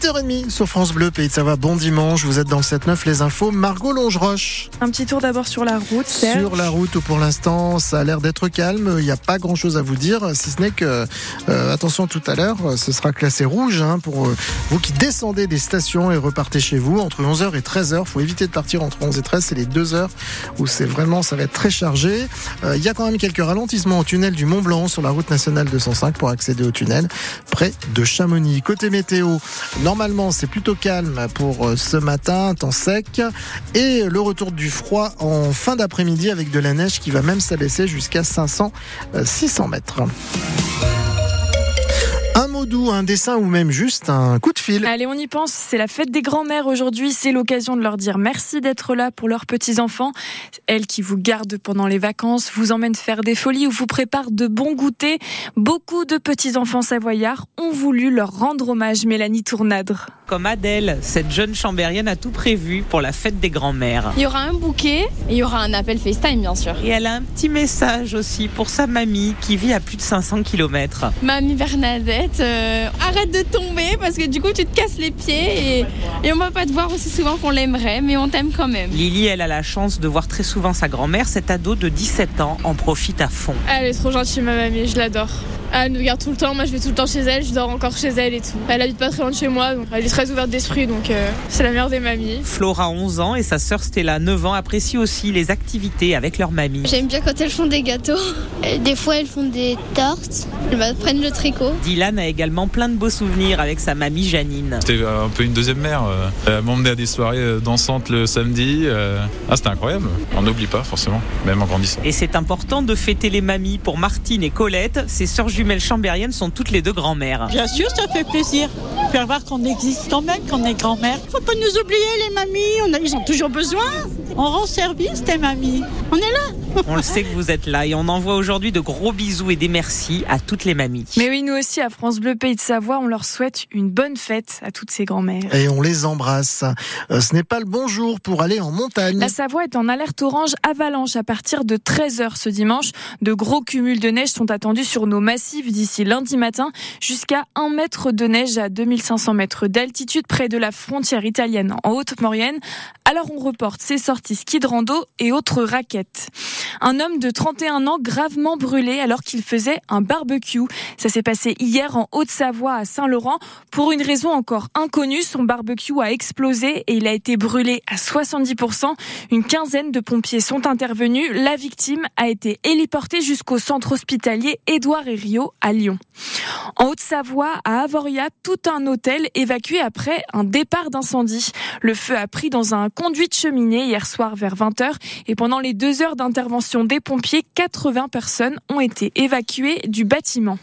8h30 sur France Bleu, Pays de Savoie. Bon dimanche, vous êtes dans le 7-9, les infos. Margot Longeroche. Un petit tour d'abord sur la route. Serge. Sur la route, où pour l'instant, ça a l'air d'être calme. Il n'y a pas grand chose à vous dire, si ce n'est que, euh, attention, tout à l'heure, ce sera classé rouge hein, pour euh, vous qui descendez des stations et repartez chez vous entre 11h et 13h. faut éviter de partir entre 11 et 13, c'est les deux heures où c'est vraiment, ça va être très chargé. Euh, Il y a quand même quelques ralentissements au tunnel du Mont Blanc sur la route nationale 205 pour accéder au tunnel près de Chamonix. Côté météo, normalement, c'est plutôt calme pour euh, ce matin, temps sec et le retour du froid en fin d'après-midi avec de la neige qui va même s'abaisser jusqu'à 500, euh, 600 mètres. Un mot doux, un dessin ou même juste un coup de fil. Allez, on y pense. C'est la fête des grands-mères aujourd'hui. C'est l'occasion de leur dire merci d'être là pour leurs petits-enfants. Elles qui vous gardent pendant les vacances, vous emmènent faire des folies ou vous préparent de bons goûters. Beaucoup de petits-enfants savoyards ont voulu leur rendre hommage. Mélanie Tournadre. Comme Adèle, cette jeune chambérienne a tout prévu pour la fête des grands-mères. Il y aura un bouquet et il y aura un appel FaceTime, bien sûr. Et elle a un petit message aussi pour sa mamie qui vit à plus de 500 km. Mamie Bernadette, euh, arrête de tomber parce que du coup tu te casses les pieds et, et on va pas te voir aussi souvent qu'on l'aimerait, mais on t'aime quand même. Lily, elle a la chance de voir très souvent sa grand-mère. Cet ado de 17 ans en profite à fond. Elle est trop gentille, ma mamie, je l'adore. Elle nous garde tout le temps, moi je vais tout le temps chez elle, je dors encore chez elle et tout. Elle habite pas très loin de chez moi, donc elle est très ouverte d'esprit, donc euh, c'est la meilleure des mamies. Flora, 11 ans, et sa sœur Stella, 9 ans, apprécient aussi les activités avec leur mamie. J'aime bien quand elles font des gâteaux. Et des fois, elles font des tortes. Elles m'apprennent le tricot. Dylan a également plein de beaux souvenirs avec sa mamie Janine. C'était un peu une deuxième mère. euh. Elle m'emmenait à des soirées euh, dansantes le samedi. euh. Ah, c'était incroyable. On n'oublie pas forcément, même en grandissant. Et c'est important de fêter les mamies. Pour Martine et Colette, ces sœurs jumelles chambériennes sont toutes les deux grand-mères. Bien sûr, ça fait plaisir. Faire voir qu'on existe quand même, qu'on est grand-mère. Faut pas nous oublier, les mamies. On a, ils ont toujours besoin. On rend service, tes mamies. On est là. On le sait que vous êtes là et on envoie aujourd'hui de gros bisous et des merci à toutes les mamies. Mais oui, nous aussi, à France Bleu Pays de Savoie, on leur souhaite une bonne fête à toutes ces grand-mères. Et on les embrasse. Euh, ce n'est pas le bon jour pour aller en montagne. La Savoie est en alerte orange avalanche à partir de 13h ce dimanche. De gros cumuls de neige sont attendus sur nos massifs d'ici lundi matin, jusqu'à 1 mètre de neige à 2500 mètres d'altitude près de la frontière italienne en Haute-Maurienne. Alors on reporte ces sorties ski de rando et autres raquettes. Un homme de 31 ans gravement brûlé alors qu'il faisait un barbecue. Ça s'est passé hier en Haute-Savoie à Saint-Laurent. Pour une raison encore inconnue, son barbecue a explosé et il a été brûlé à 70%. Une quinzaine de pompiers sont intervenus. La victime a été héliportée jusqu'au centre hospitalier Édouard et Rio à Lyon. En Haute-Savoie, à Avoria, tout un hôtel évacué après un départ d'incendie. Le feu a pris dans un conduit de cheminée hier soir vers 20h et pendant les deux heures d'intervention des pompiers, 80 personnes ont été évacuées du bâtiment.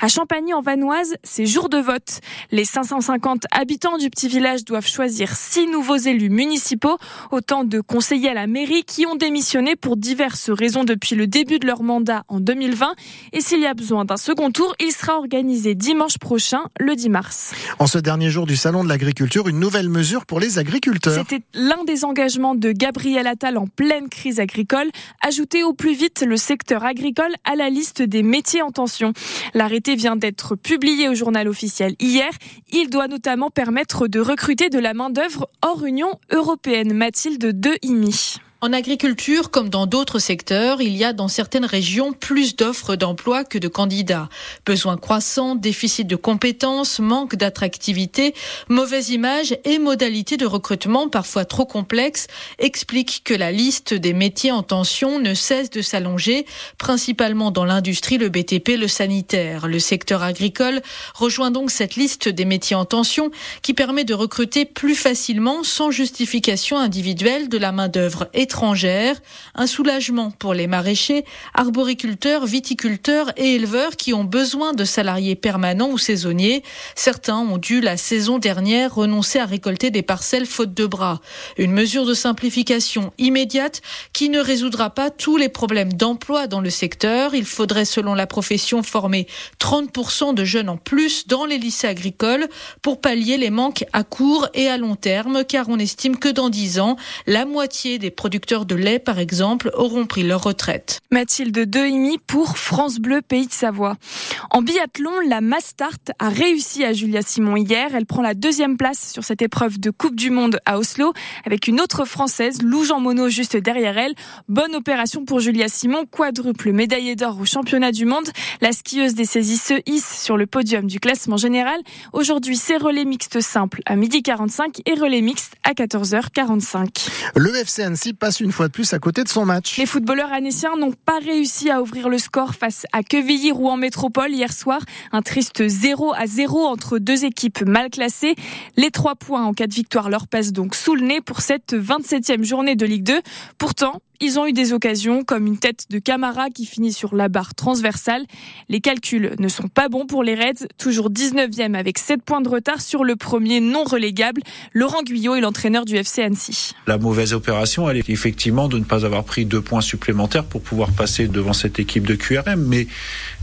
À Champagny en Vanoise, c'est jour de vote. Les 550 habitants du petit village doivent choisir six nouveaux élus municipaux, autant de conseillers à la mairie qui ont démissionné pour diverses raisons depuis le début de leur mandat en 2020. Et s'il y a besoin d'un second tour, il sera organisé dimanche prochain, le 10 mars. En ce dernier jour du Salon de l'agriculture, une nouvelle mesure pour les agriculteurs. C'était l'un des engagements de Gabriel Attal en pleine crise agricole, ajouter au plus vite le secteur agricole à la liste des métiers en tension. L'arrêté vient d'être publié au journal officiel hier. Il doit notamment permettre de recruter de la main-d'œuvre hors Union européenne. Mathilde de Imi. En agriculture, comme dans d'autres secteurs, il y a dans certaines régions plus d'offres d'emploi que de candidats. Besoins croissants, déficit de compétences, manque d'attractivité, mauvaise image et modalités de recrutement parfois trop complexes expliquent que la liste des métiers en tension ne cesse de s'allonger, principalement dans l'industrie, le BTP, le sanitaire. Le secteur agricole rejoint donc cette liste des métiers en tension qui permet de recruter plus facilement, sans justification individuelle, de la main-d'œuvre étrangère, un soulagement pour les maraîchers, arboriculteurs, viticulteurs et éleveurs qui ont besoin de salariés permanents ou saisonniers. Certains ont dû la saison dernière renoncer à récolter des parcelles faute de bras. Une mesure de simplification immédiate qui ne résoudra pas tous les problèmes d'emploi dans le secteur. Il faudrait, selon la profession, former 30% de jeunes en plus dans les lycées agricoles pour pallier les manques à court et à long terme, car on estime que dans 10 ans, la moitié des producteurs producteurs de lait, par exemple, auront pris leur retraite. Mathilde Dehimi pour France Bleu Pays de Savoie. En biathlon, la Mastart a réussi à Julia Simon hier. Elle prend la deuxième place sur cette épreuve de Coupe du Monde à Oslo avec une autre Française, Lou Jean Monod, juste derrière elle. Bonne opération pour Julia Simon, quadruple médaillée d'or au championnat du monde. La skieuse des saisies se hisse sur le podium du classement général. Aujourd'hui, c'est relais mixte simple à midi 45 et relais mixte à 14h45. Le FC Annecy passe une fois de plus à côté de son match. Les footballeurs annéciens n'ont pas réussi à ouvrir le score face à Quevilly-Rouen Métropole hier soir. Un triste 0 à 0 entre deux équipes mal classées. Les trois points en cas de victoire leur passent donc sous le nez pour cette 27e journée de Ligue 2. Pourtant, ils ont eu des occasions, comme une tête de Camara qui finit sur la barre transversale. Les calculs ne sont pas bons pour les Reds, toujours 19e avec 7 points de retard sur le premier non relégable. Laurent Guyot est l'entraîneur du FC Annecy. La mauvaise opération, elle est effectivement de ne pas avoir pris deux points supplémentaires pour pouvoir passer devant cette équipe de QRM. Mais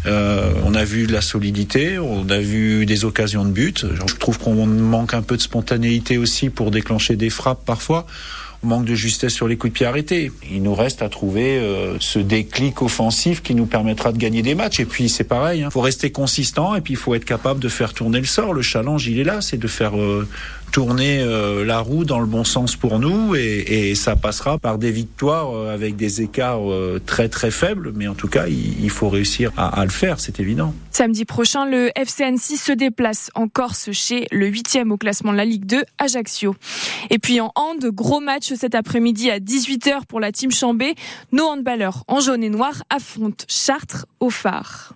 euh, on a vu de la solidité, on a vu des occasions de but. Je trouve qu'on manque un peu de spontanéité aussi pour déclencher des frappes parfois manque de justesse sur les coups de pied arrêtés. Il nous reste à trouver euh, ce déclic offensif qui nous permettra de gagner des matchs. Et puis c'est pareil, il hein. faut rester consistant et puis il faut être capable de faire tourner le sort. Le challenge, il est là, c'est de faire euh, tourner euh, la roue dans le bon sens pour nous et, ça passera par des victoires euh, avec des écarts euh, très très faibles, mais en tout cas il, faut réussir à, le faire, c'est évident. Samedi prochain, le FCN6 se déplace en Corse chez le 8e au classement de la Ligue 2, Ajaccio. Et puis en hand, gros match cet après-midi à 18h pour la team Chambé. Nos handballeurs en jaune et noir affrontent Chartres au phare.